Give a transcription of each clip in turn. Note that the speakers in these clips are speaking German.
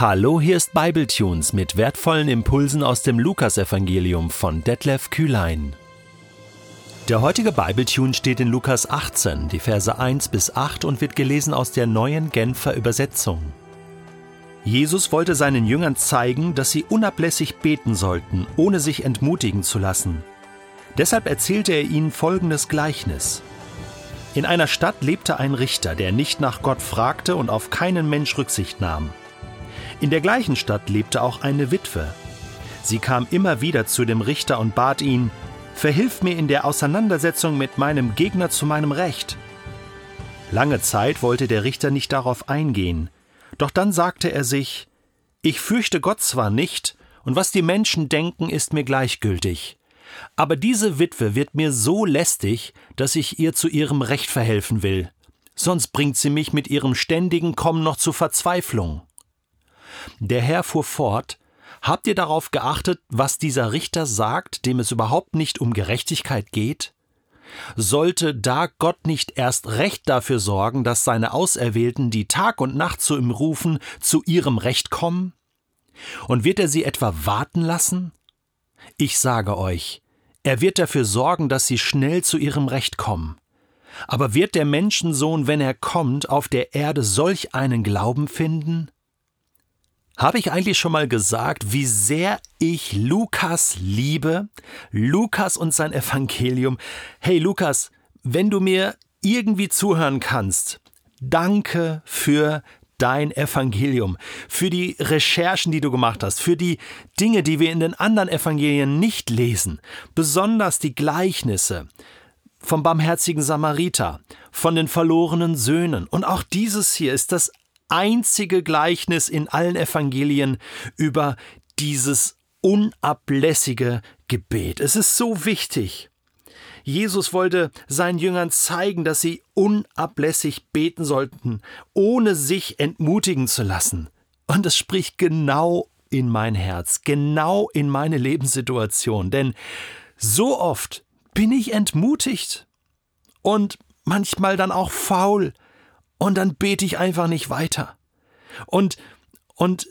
Hallo, hier ist Bibletunes mit wertvollen Impulsen aus dem Lukasevangelium von Detlef Kühlein. Der heutige Bibletune steht in Lukas 18, die Verse 1 bis 8 und wird gelesen aus der neuen Genfer Übersetzung. Jesus wollte seinen Jüngern zeigen, dass sie unablässig beten sollten, ohne sich entmutigen zu lassen. Deshalb erzählte er ihnen folgendes Gleichnis. In einer Stadt lebte ein Richter, der nicht nach Gott fragte und auf keinen Mensch Rücksicht nahm. In der gleichen Stadt lebte auch eine Witwe. Sie kam immer wieder zu dem Richter und bat ihn, Verhilf mir in der Auseinandersetzung mit meinem Gegner zu meinem Recht. Lange Zeit wollte der Richter nicht darauf eingehen, doch dann sagte er sich, Ich fürchte Gott zwar nicht, und was die Menschen denken, ist mir gleichgültig, aber diese Witwe wird mir so lästig, dass ich ihr zu ihrem Recht verhelfen will, sonst bringt sie mich mit ihrem ständigen Kommen noch zur Verzweiflung. Der Herr fuhr fort, Habt ihr darauf geachtet, was dieser Richter sagt, dem es überhaupt nicht um Gerechtigkeit geht? Sollte da Gott nicht erst recht dafür sorgen, dass seine Auserwählten, die Tag und Nacht zu ihm rufen, zu ihrem Recht kommen? Und wird er sie etwa warten lassen? Ich sage euch, er wird dafür sorgen, dass sie schnell zu ihrem Recht kommen. Aber wird der Menschensohn, wenn er kommt, auf der Erde solch einen Glauben finden? Habe ich eigentlich schon mal gesagt, wie sehr ich Lukas liebe? Lukas und sein Evangelium. Hey Lukas, wenn du mir irgendwie zuhören kannst, danke für dein Evangelium, für die Recherchen, die du gemacht hast, für die Dinge, die wir in den anderen Evangelien nicht lesen, besonders die Gleichnisse vom barmherzigen Samariter, von den verlorenen Söhnen. Und auch dieses hier ist das einzige Gleichnis in allen Evangelien über dieses unablässige Gebet. Es ist so wichtig. Jesus wollte seinen Jüngern zeigen, dass sie unablässig beten sollten, ohne sich entmutigen zu lassen. Und es spricht genau in mein Herz, genau in meine Lebenssituation. Denn so oft bin ich entmutigt und manchmal dann auch faul und dann bete ich einfach nicht weiter. Und, und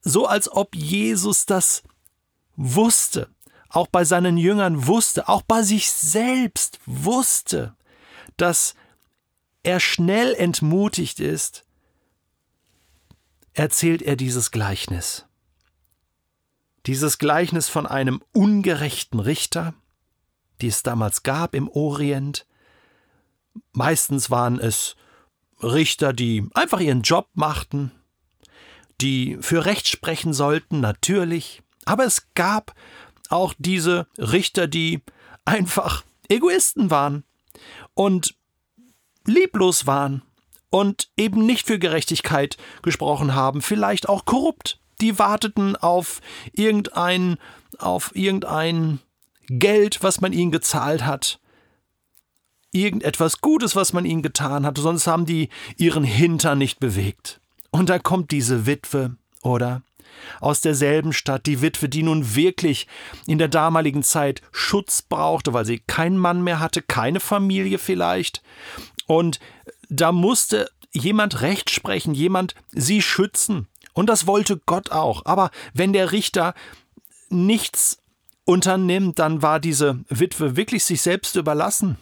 so als ob Jesus das wusste, auch bei seinen Jüngern wusste, auch bei sich selbst wusste, dass er schnell entmutigt ist, erzählt er dieses Gleichnis. Dieses Gleichnis von einem ungerechten Richter, die es damals gab im Orient, Meistens waren es Richter, die einfach ihren Job machten, die für Recht sprechen sollten, natürlich, aber es gab auch diese Richter, die einfach Egoisten waren und lieblos waren und eben nicht für Gerechtigkeit gesprochen haben, vielleicht auch korrupt. Die warteten auf irgendein, auf irgendein Geld, was man ihnen gezahlt hat, irgendetwas Gutes, was man ihnen getan hat, sonst haben die ihren Hintern nicht bewegt. Und da kommt diese Witwe, oder? Aus derselben Stadt, die Witwe, die nun wirklich in der damaligen Zeit Schutz brauchte, weil sie keinen Mann mehr hatte, keine Familie vielleicht. Und da musste jemand Recht sprechen, jemand sie schützen. Und das wollte Gott auch. Aber wenn der Richter nichts unternimmt, dann war diese Witwe wirklich sich selbst überlassen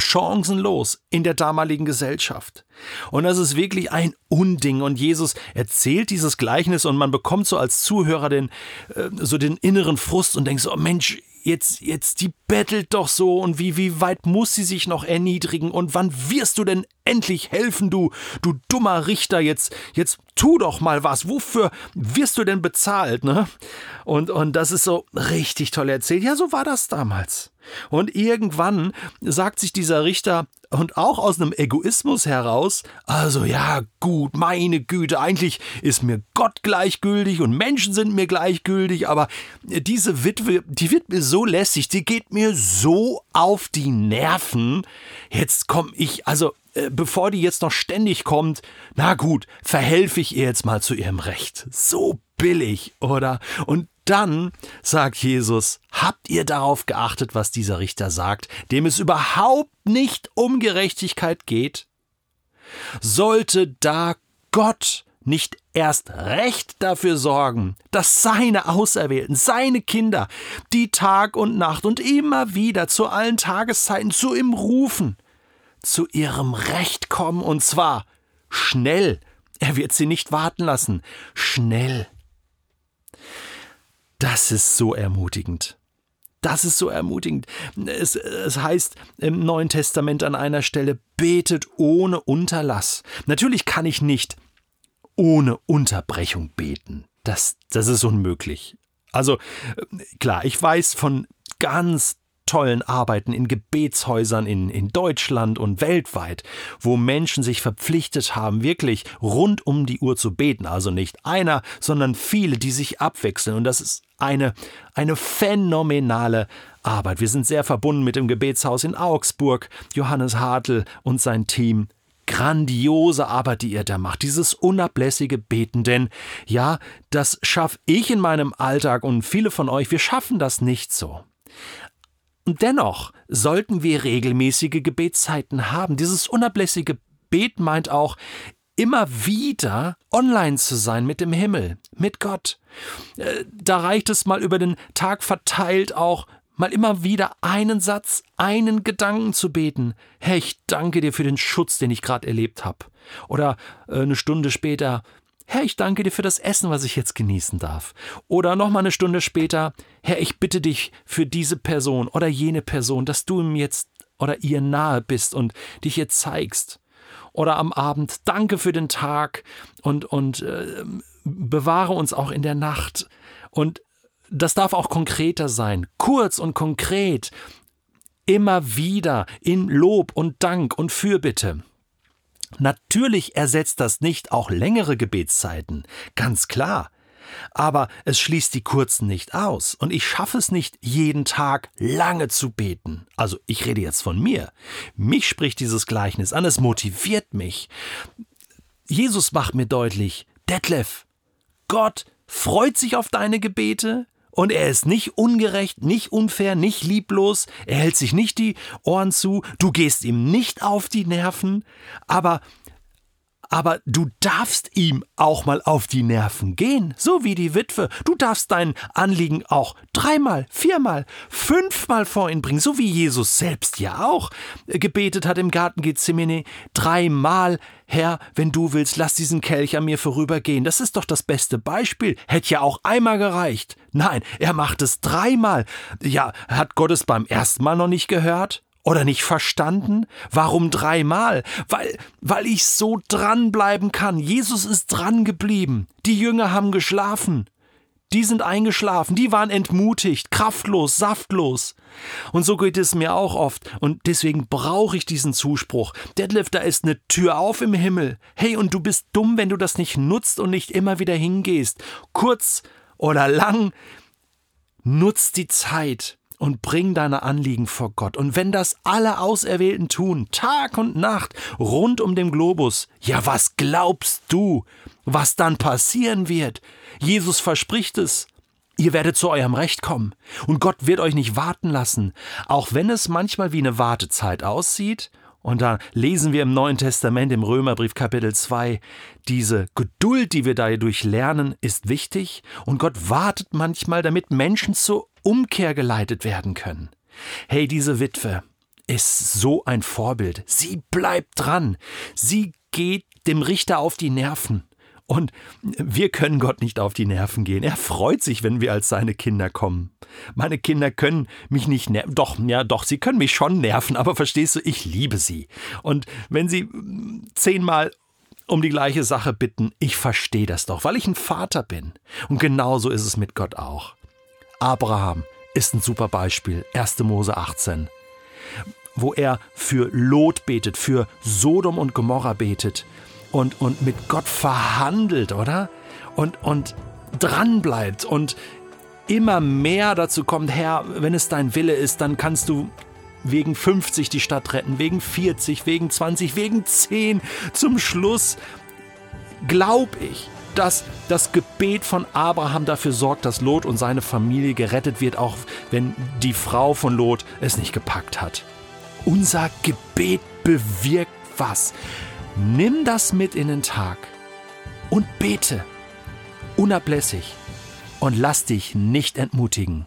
chancenlos in der damaligen Gesellschaft. Und das ist wirklich ein Unding. Und Jesus erzählt dieses Gleichnis und man bekommt so als Zuhörer den, äh, so den inneren Frust und denkt so, oh Mensch, jetzt, jetzt, die bettelt doch so und wie, wie weit muss sie sich noch erniedrigen und wann wirst du denn endlich helfen, du, du dummer Richter, jetzt, jetzt tu doch mal was, wofür wirst du denn bezahlt, ne? Und, und das ist so richtig toll erzählt. Ja, so war das damals. Und irgendwann sagt sich dieser Richter, und auch aus einem Egoismus heraus, also ja, gut, meine Güte, eigentlich ist mir Gott gleichgültig und Menschen sind mir gleichgültig, aber diese Witwe, die wird mir so lässig, die geht mir so auf die Nerven. Jetzt komm ich, also äh, bevor die jetzt noch ständig kommt, na gut, verhelfe ich ihr jetzt mal zu ihrem Recht. So billig, oder? Und dann sagt Jesus, habt ihr darauf geachtet, was dieser Richter sagt, dem es überhaupt nicht um Gerechtigkeit geht? Sollte da Gott nicht erst recht dafür sorgen, dass seine Auserwählten, seine Kinder, die Tag und Nacht und immer wieder zu allen Tageszeiten zu ihm rufen, zu ihrem Recht kommen, und zwar schnell. Er wird sie nicht warten lassen. Schnell. Das ist so ermutigend. Das ist so ermutigend. Es, es, heißt im Neuen Testament an einer Stelle, betet ohne Unterlass. Natürlich kann ich nicht ohne Unterbrechung beten. Das, das ist unmöglich. Also klar, ich weiß von ganz tollen Arbeiten in Gebetshäusern in, in Deutschland und weltweit, wo Menschen sich verpflichtet haben, wirklich rund um die Uhr zu beten. Also nicht einer, sondern viele, die sich abwechseln. Und das ist eine, eine phänomenale Arbeit. Wir sind sehr verbunden mit dem Gebetshaus in Augsburg. Johannes Hartl und sein Team grandiose Arbeit, die ihr da macht, dieses unablässige Beten, denn ja, das schaffe ich in meinem Alltag und viele von euch, wir schaffen das nicht so. Und dennoch sollten wir regelmäßige Gebetszeiten haben. Dieses unablässige Beten meint auch, immer wieder online zu sein mit dem Himmel, mit Gott. Äh, da reicht es mal über den Tag verteilt auch mal immer wieder einen Satz, einen Gedanken zu beten. Herr, ich danke dir für den Schutz, den ich gerade erlebt habe. Oder äh, eine Stunde später, Herr, ich danke dir für das Essen, was ich jetzt genießen darf. Oder nochmal eine Stunde später, Herr, ich bitte dich für diese Person oder jene Person, dass du ihm jetzt oder ihr nahe bist und dich ihr zeigst. Oder am Abend, danke für den Tag und, und äh, bewahre uns auch in der Nacht. Und das darf auch konkreter sein, kurz und konkret, immer wieder in Lob und Dank und Fürbitte. Natürlich ersetzt das nicht auch längere Gebetszeiten, ganz klar. Aber es schließt die kurzen nicht aus, und ich schaffe es nicht, jeden Tag lange zu beten. Also ich rede jetzt von mir. Mich spricht dieses Gleichnis an, es motiviert mich. Jesus macht mir deutlich, Detlef, Gott freut sich auf deine Gebete, und er ist nicht ungerecht, nicht unfair, nicht lieblos, er hält sich nicht die Ohren zu, du gehst ihm nicht auf die Nerven, aber aber du darfst ihm auch mal auf die Nerven gehen, so wie die Witwe. Du darfst dein Anliegen auch dreimal, viermal, fünfmal vor ihn bringen, so wie Jesus selbst ja auch gebetet hat im Garten Gethsemane. Dreimal, Herr, wenn du willst, lass diesen Kelch an mir vorübergehen. Das ist doch das beste Beispiel. Hätte ja auch einmal gereicht. Nein, er macht es dreimal. Ja, hat Gott es beim ersten Mal noch nicht gehört? Oder nicht verstanden? Warum dreimal? Weil, weil ich so dranbleiben kann. Jesus ist dran geblieben. Die Jünger haben geschlafen. Die sind eingeschlafen, die waren entmutigt, kraftlos, saftlos. Und so geht es mir auch oft. Und deswegen brauche ich diesen Zuspruch. Deadlift, da ist eine Tür auf im Himmel. Hey, und du bist dumm, wenn du das nicht nutzt und nicht immer wieder hingehst. Kurz oder lang, nutz die Zeit und bring deine Anliegen vor Gott. Und wenn das alle Auserwählten tun, Tag und Nacht, rund um den Globus, ja, was glaubst du, was dann passieren wird? Jesus verspricht es. Ihr werdet zu eurem Recht kommen. Und Gott wird euch nicht warten lassen, auch wenn es manchmal wie eine Wartezeit aussieht und da lesen wir im Neuen Testament, im Römerbrief Kapitel 2, diese Geduld, die wir dadurch lernen, ist wichtig und Gott wartet manchmal, damit Menschen zur Umkehr geleitet werden können. Hey, diese Witwe ist so ein Vorbild. Sie bleibt dran. Sie geht dem Richter auf die Nerven. Und wir können Gott nicht auf die Nerven gehen. Er freut sich, wenn wir als seine Kinder kommen. Meine Kinder können mich nicht nerven. Doch, ja, doch, sie können mich schon nerven, aber verstehst du, ich liebe sie. Und wenn sie zehnmal um die gleiche Sache bitten, ich verstehe das doch, weil ich ein Vater bin. Und genauso ist es mit Gott auch. Abraham ist ein super Beispiel. 1. Mose 18 wo er für Lot betet, für Sodom und Gomorra betet und, und mit Gott verhandelt, oder? Und, und dranbleibt und immer mehr dazu kommt, Herr, wenn es dein Wille ist, dann kannst du wegen 50 die Stadt retten, wegen 40, wegen 20, wegen 10. Zum Schluss glaube ich, dass das Gebet von Abraham dafür sorgt, dass Lot und seine Familie gerettet wird, auch wenn die Frau von Lot es nicht gepackt hat. Unser Gebet bewirkt was. Nimm das mit in den Tag und bete unablässig und lass dich nicht entmutigen.